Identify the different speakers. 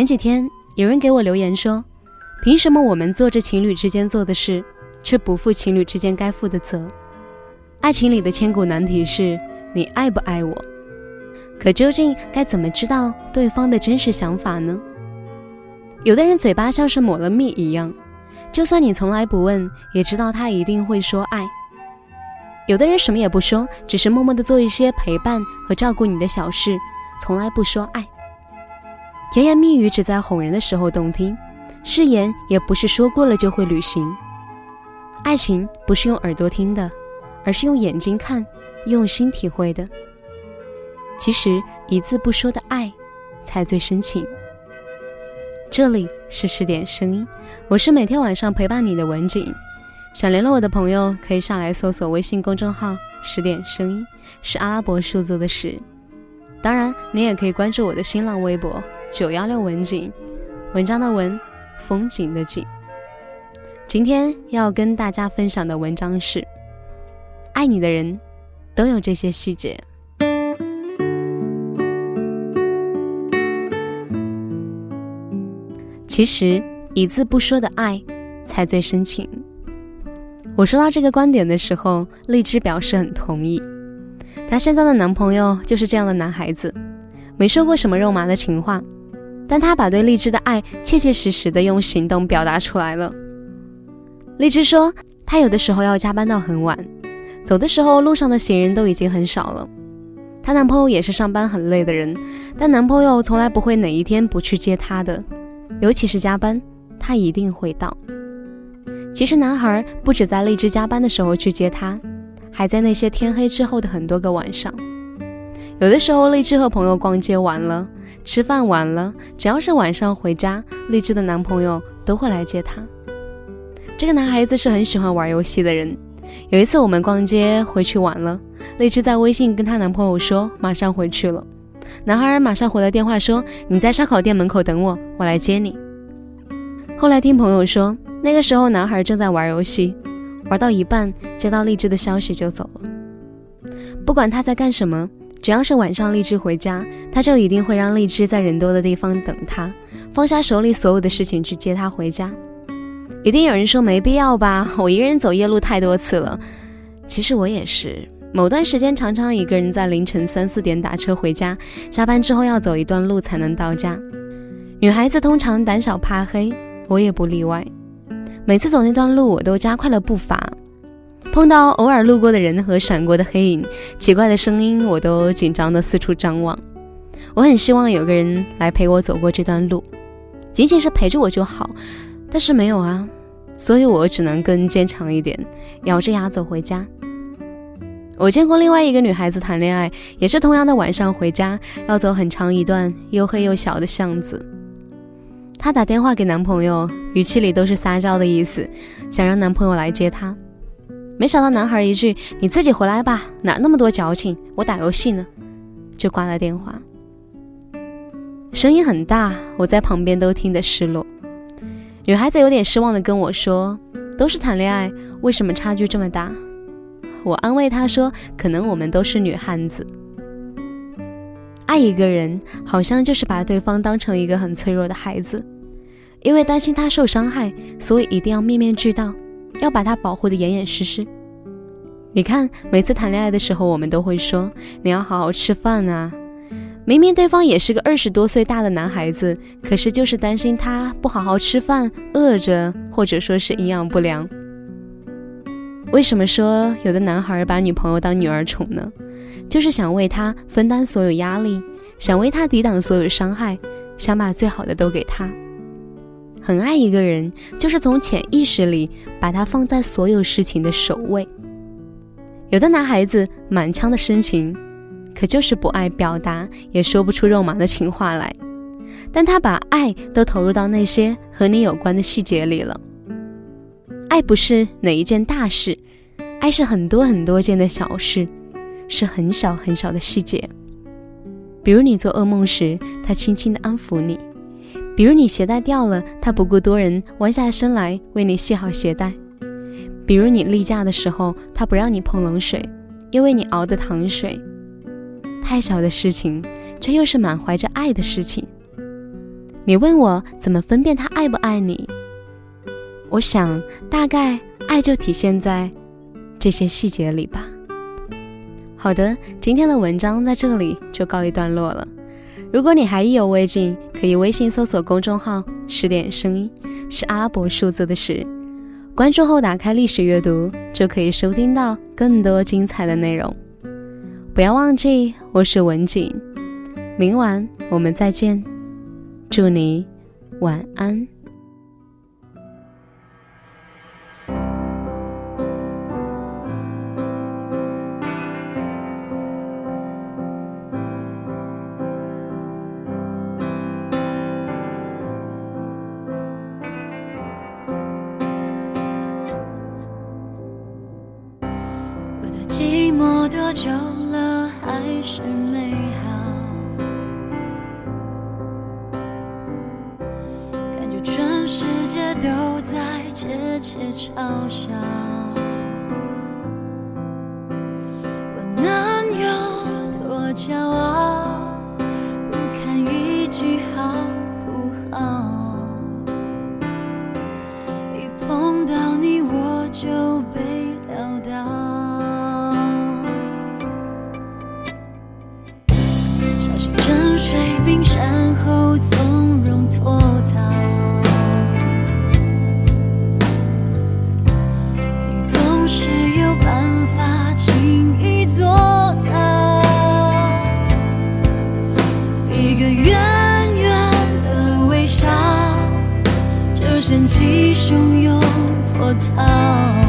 Speaker 1: 前几天有人给我留言说，凭什么我们做着情侣之间做的事，却不负情侣之间该负的责？爱情里的千古难题是你爱不爱我？可究竟该怎么知道对方的真实想法呢？有的人嘴巴像是抹了蜜一样，就算你从来不问，也知道他一定会说爱。有的人什么也不说，只是默默的做一些陪伴和照顾你的小事，从来不说爱。甜言蜜语只在哄人的时候动听，誓言也不是说过了就会履行。爱情不是用耳朵听的。而是用眼睛看，用心体会的。其实一字不说的爱，才最深情。这里是十点声音，我是每天晚上陪伴你的文景。想联络我的朋友，可以上来搜索微信公众号“十点声音”，是阿拉伯数字的十。当然，你也可以关注我的新浪微博“九幺六文景”，文章的文，风景的景。今天要跟大家分享的文章是。爱你的人，都有这些细节。其实一字不说的爱，才最深情。我说到这个观点的时候，荔枝表示很同意。她现在的男朋友就是这样的男孩子，没说过什么肉麻的情话，但他把对荔枝的爱切切实实的用行动表达出来了。荔枝说，他有的时候要加班到很晚。走的时候，路上的行人都已经很少了。她男朋友也是上班很累的人，但男朋友从来不会哪一天不去接她的，尤其是加班，他一定会到。其实男孩不止在荔枝加班的时候去接她，还在那些天黑之后的很多个晚上。有的时候，荔枝和朋友逛街完了，吃饭晚了，只要是晚上回家，荔枝的男朋友都会来接她。这个男孩子是很喜欢玩游戏的人。有一次我们逛街回去晚了，荔枝在微信跟她男朋友说马上回去了，男孩马上回了电话说你在烧烤店门口等我，我来接你。后来听朋友说，那个时候男孩正在玩游戏，玩到一半接到荔枝的消息就走了。不管他在干什么，只要是晚上荔枝回家，他就一定会让荔枝在人多的地方等他，放下手里所有的事情去接他回家。一定有人说没必要吧？我一个人走夜路太多次了。其实我也是，某段时间常常一个人在凌晨三四点打车回家，下班之后要走一段路才能到家。女孩子通常胆小怕黑，我也不例外。每次走那段路，我都加快了步伐。碰到偶尔路过的人和闪过的黑影、奇怪的声音，我都紧张的四处张望。我很希望有个人来陪我走过这段路，仅仅是陪着我就好。但是没有啊，所以我只能更坚强一点，咬着牙走回家。我见过另外一个女孩子谈恋爱，也是同样的晚上回家，要走很长一段又黑又小的巷子。她打电话给男朋友，语气里都是撒娇的意思，想让男朋友来接她。没想到男孩一句“你自己回来吧，哪那么多矫情，我打游戏呢”，就挂了电话。声音很大，我在旁边都听得失落。女孩子有点失望的跟我说：“都是谈恋爱，为什么差距这么大？”我安慰她说：“可能我们都是女汉子，爱一个人好像就是把对方当成一个很脆弱的孩子，因为担心他受伤害，所以一定要面面俱到，要把他保护的严严实实。你看，每次谈恋爱的时候，我们都会说：你要好好吃饭啊。”明明对方也是个二十多岁大的男孩子，可是就是担心他不好好吃饭，饿着，或者说是营养不良。为什么说有的男孩把女朋友当女儿宠呢？就是想为他分担所有压力，想为他抵挡所有伤害，想把最好的都给他。很爱一个人，就是从潜意识里把他放在所有事情的首位。有的男孩子满腔的深情。可就是不爱表达，也说不出肉麻的情话来。但他把爱都投入到那些和你有关的细节里了。爱不是哪一件大事，爱是很多很多件的小事，是很小很小的细节。比如你做噩梦时，他轻轻的安抚你；比如你鞋带掉了，他不顾多人，弯下身来为你系好鞋带；比如你例假的时候，他不让你碰冷水，因为你熬的糖水。太小的事情，却又是满怀着爱的事情。你问我怎么分辨他爱不爱你？我想大概爱就体现在这些细节里吧。好的，今天的文章在这里就告一段落了。如果你还意犹未尽，可以微信搜索公众号“十点声音”，是阿拉伯数字的十。关注后打开历史阅读，就可以收听到更多精彩的内容。不要忘记，我是文景，明晚我们再见。祝你晚安。
Speaker 2: 多久了，还是美好？感觉全世界都在窃窃嘲笑。我能有多骄傲？起汹涌波涛。